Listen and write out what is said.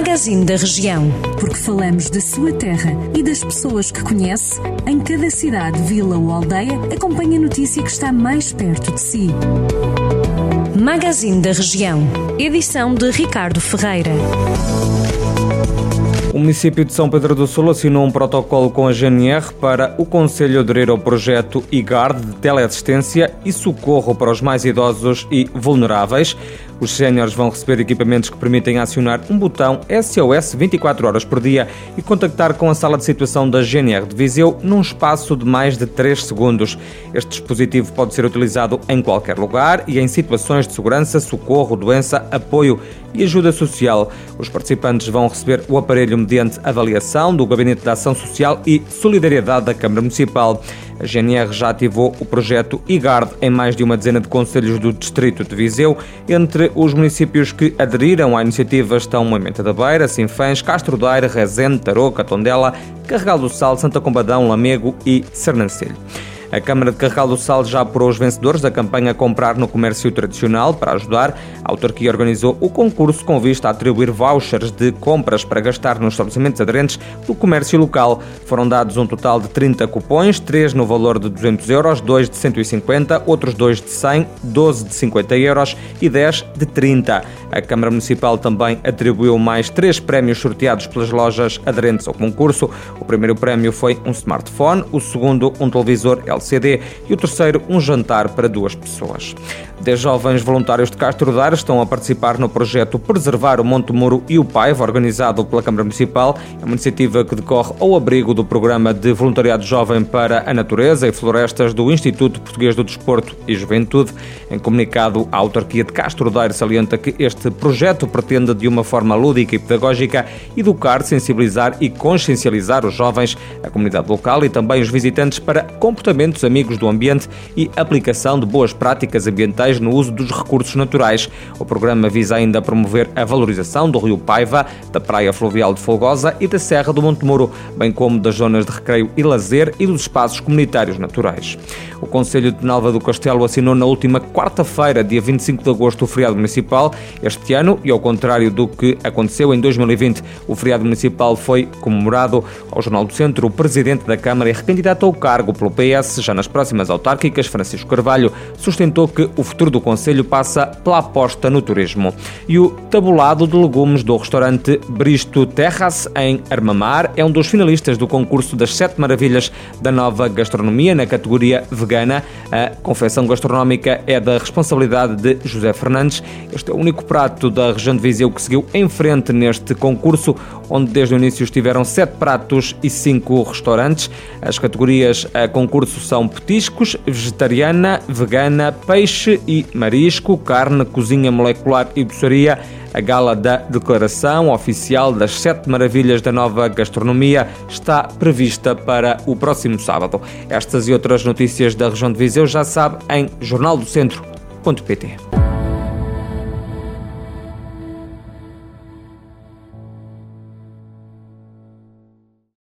Magazine da Região. Porque falamos da sua terra e das pessoas que conhece, em cada cidade, vila ou aldeia, acompanhe a notícia que está mais perto de si. Magazine da Região. Edição de Ricardo Ferreira. O município de São Pedro do Sul assinou um protocolo com a GNR para o Conselho aderir ao projeto IGARD de teleassistência e socorro para os mais idosos e vulneráveis. Os séniores vão receber equipamentos que permitem acionar um botão SOS 24 horas por dia e contactar com a sala de situação da GNR de Viseu num espaço de mais de 3 segundos. Este dispositivo pode ser utilizado em qualquer lugar e em situações de segurança, socorro, doença, apoio e ajuda social. Os participantes vão receber o aparelho mediante avaliação do Gabinete de Ação Social e Solidariedade da Câmara Municipal. A GNR já ativou o projeto IGARD em mais de uma dezena de conselhos do Distrito de Viseu. Entre os municípios que aderiram à iniciativa estão Moimenta da Beira, Sinfãs, Castro Daire, Rezende, Tarouca, Tondela, Carregal do Sal, Santa Combadão, Lamego e Sernancelho. A Câmara de Carregal do Sal já apurou os vencedores da campanha Comprar no Comércio Tradicional. Para ajudar, a autarquia organizou o concurso com vista a atribuir vouchers de compras para gastar nos estabelecimentos aderentes do comércio local. Foram dados um total de 30 cupões, 3 no valor de 200 euros, 2 de 150, outros 2 de 100, 12 de 50 euros e 10 de 30. A Câmara Municipal também atribuiu mais três prémios sorteados pelas lojas aderentes ao concurso. O primeiro prémio foi um smartphone, o segundo um televisor LCD e o terceiro um jantar para duas pessoas. Dez jovens voluntários de Castro Daire estão a participar no projeto Preservar o Monte Muro e o Paiva, organizado pela Câmara Municipal. É uma iniciativa que decorre ao abrigo do Programa de Voluntariado Jovem para a Natureza e Florestas do Instituto Português do Desporto e Juventude. Em comunicado, a autarquia de Castro Daire salienta que este projeto pretende, de uma forma lúdica e pedagógica, educar, sensibilizar e consciencializar os jovens, a comunidade local e também os visitantes para comportamentos amigos do ambiente e aplicação de boas práticas ambientais no uso dos recursos naturais. O programa visa ainda promover a valorização do rio Paiva, da Praia Fluvial de Folgosa e da Serra do Monte Muro, bem como das zonas de recreio e lazer e dos espaços comunitários naturais. O Conselho de Nalva do Castelo assinou na última quarta-feira, dia 25 de agosto, o feriado municipal. Este ano, e ao contrário do que aconteceu em 2020, o feriado municipal foi comemorado. Ao Jornal do Centro, o presidente da Câmara e recandidato ao cargo pelo PS, já nas próximas autárquicas, Francisco Carvalho, sustentou que o futuro do Conselho passa pela aposta no turismo. E o tabulado de legumes do restaurante Bristo Terras, em Armamar, é um dos finalistas do concurso das Sete Maravilhas da Nova Gastronomia na categoria vegana. A confecção gastronómica é da responsabilidade de José Fernandes. Este é o único prato da região de Viseu que seguiu em frente neste concurso, onde desde o início estiveram sete pratos e cinco restaurantes. As categorias a concurso são petiscos, vegetariana, vegana, peixe e marisco, carne, cozinha molecular e doçaria. A gala da Declaração Oficial das Sete Maravilhas da Nova Gastronomia está prevista para o próximo sábado. Estas e outras notícias da região de Viseu já sabe em jornaldocentro.pt.